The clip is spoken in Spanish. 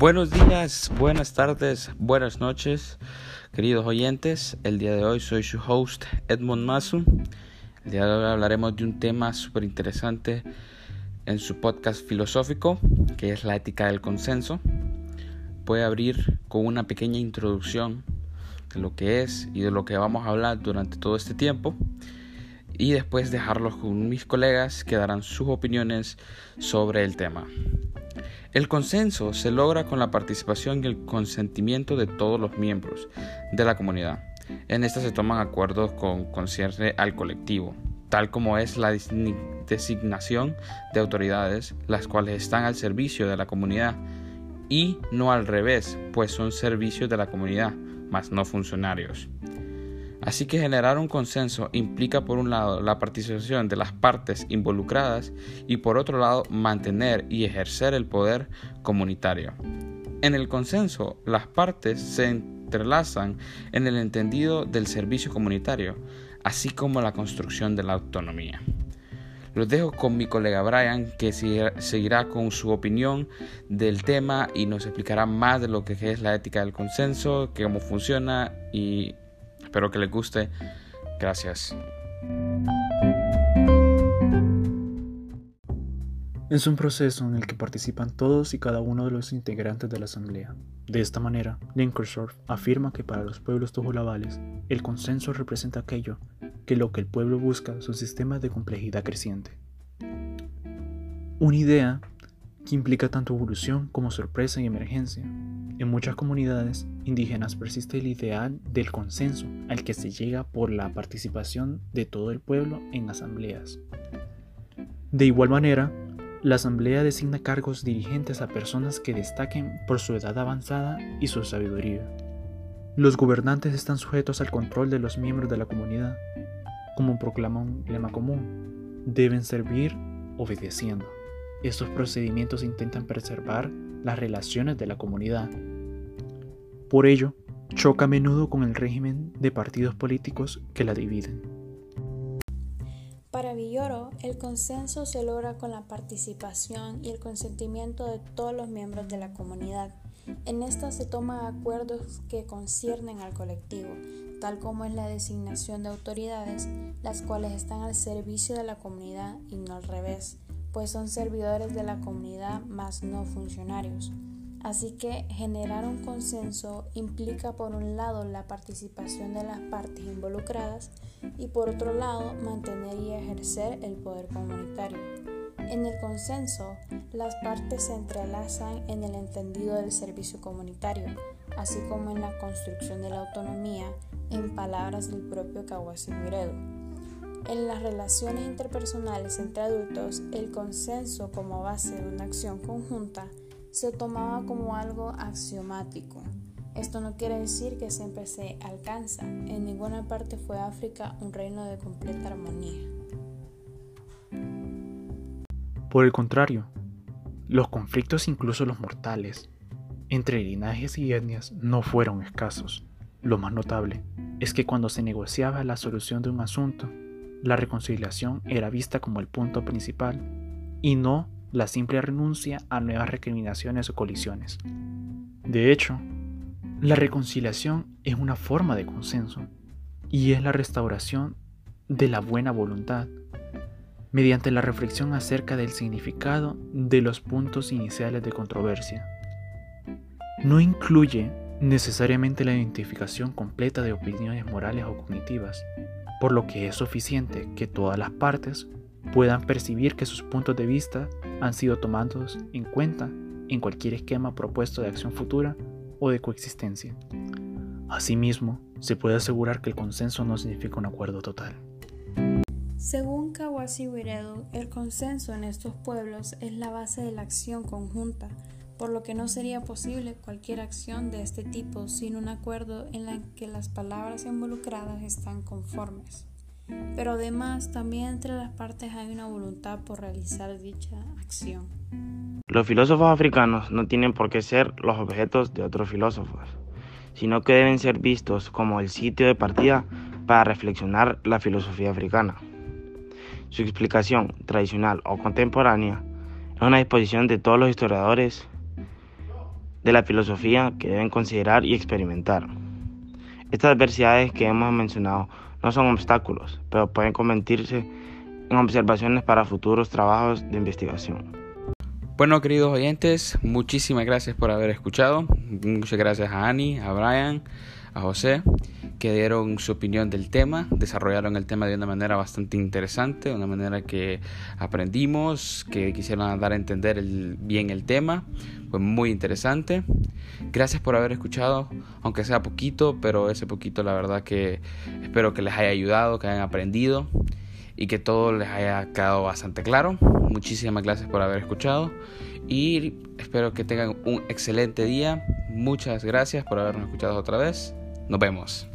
Buenos días, buenas tardes, buenas noches, queridos oyentes. El día de hoy soy su host Edmond Masu. El día de hoy hablaremos de un tema súper interesante en su podcast filosófico, que es la ética del consenso. Voy a abrir con una pequeña introducción de lo que es y de lo que vamos a hablar durante todo este tiempo y después dejarlos con mis colegas que darán sus opiniones sobre el tema. El consenso se logra con la participación y el consentimiento de todos los miembros de la comunidad. En esta se toman acuerdos con concierne al colectivo, tal como es la designación de autoridades, las cuales están al servicio de la comunidad, y no al revés, pues son servicios de la comunidad, mas no funcionarios. Así que generar un consenso implica por un lado la participación de las partes involucradas y por otro lado mantener y ejercer el poder comunitario. En el consenso, las partes se entrelazan en el entendido del servicio comunitario, así como la construcción de la autonomía. Los dejo con mi colega Brian, que seguirá con su opinión del tema y nos explicará más de lo que es la ética del consenso, cómo funciona y Espero que les guste. Gracias. Es un proceso en el que participan todos y cada uno de los integrantes de la Asamblea. De esta manera, Linkersdorf afirma que para los pueblos tojolabales, el consenso representa aquello que lo que el pueblo busca son sistemas de complejidad creciente. Una idea que implica tanto evolución como sorpresa y emergencia. En muchas comunidades indígenas persiste el ideal del consenso al que se llega por la participación de todo el pueblo en asambleas. De igual manera, la asamblea designa cargos dirigentes a personas que destaquen por su edad avanzada y su sabiduría. Los gobernantes están sujetos al control de los miembros de la comunidad. Como proclama un lema común, deben servir obedeciendo. Estos procedimientos intentan preservar las relaciones de la comunidad. Por ello, choca a menudo con el régimen de partidos políticos que la dividen. Para Villoro, el consenso se logra con la participación y el consentimiento de todos los miembros de la comunidad. En esta se toman acuerdos que conciernen al colectivo, tal como es la designación de autoridades, las cuales están al servicio de la comunidad y no al revés pues son servidores de la comunidad más no funcionarios. Así que generar un consenso implica por un lado la participación de las partes involucradas y por otro lado mantener y ejercer el poder comunitario. En el consenso, las partes se entrelazan en el entendido del servicio comunitario, así como en la construcción de la autonomía, en palabras del propio Kawasi en las relaciones interpersonales entre adultos, el consenso como base de una acción conjunta se tomaba como algo axiomático. Esto no quiere decir que siempre se alcanza. En ninguna parte fue África un reino de completa armonía. Por el contrario, los conflictos, incluso los mortales, entre linajes y etnias no fueron escasos. Lo más notable es que cuando se negociaba la solución de un asunto, la reconciliación era vista como el punto principal y no la simple renuncia a nuevas recriminaciones o colisiones. De hecho, la reconciliación es una forma de consenso y es la restauración de la buena voluntad mediante la reflexión acerca del significado de los puntos iniciales de controversia. No incluye necesariamente la identificación completa de opiniones morales o cognitivas, por lo que es suficiente que todas las partes puedan percibir que sus puntos de vista han sido tomados en cuenta en cualquier esquema propuesto de acción futura o de coexistencia. Asimismo, se puede asegurar que el consenso no significa un acuerdo total. Según Kawasi Wiredu, el consenso en estos pueblos es la base de la acción conjunta, por lo que no sería posible cualquier acción de este tipo sin un acuerdo en la que las palabras involucradas están conformes. Pero además también entre las partes hay una voluntad por realizar dicha acción. Los filósofos africanos no tienen por qué ser los objetos de otros filósofos, sino que deben ser vistos como el sitio de partida para reflexionar la filosofía africana. Su explicación, tradicional o contemporánea, es una disposición de todos los historiadores de la filosofía que deben considerar y experimentar. Estas adversidades que hemos mencionado no son obstáculos, pero pueden convertirse en observaciones para futuros trabajos de investigación. Bueno, queridos oyentes, muchísimas gracias por haber escuchado. Muchas gracias a Annie, a Brian, a José, que dieron su opinión del tema, desarrollaron el tema de una manera bastante interesante, una manera que aprendimos, que quisieron dar a entender bien el tema. Fue muy interesante. Gracias por haber escuchado, aunque sea poquito, pero ese poquito la verdad que espero que les haya ayudado, que hayan aprendido y que todo les haya quedado bastante claro. Muchísimas gracias por haber escuchado y espero que tengan un excelente día. Muchas gracias por habernos escuchado otra vez. Nos vemos.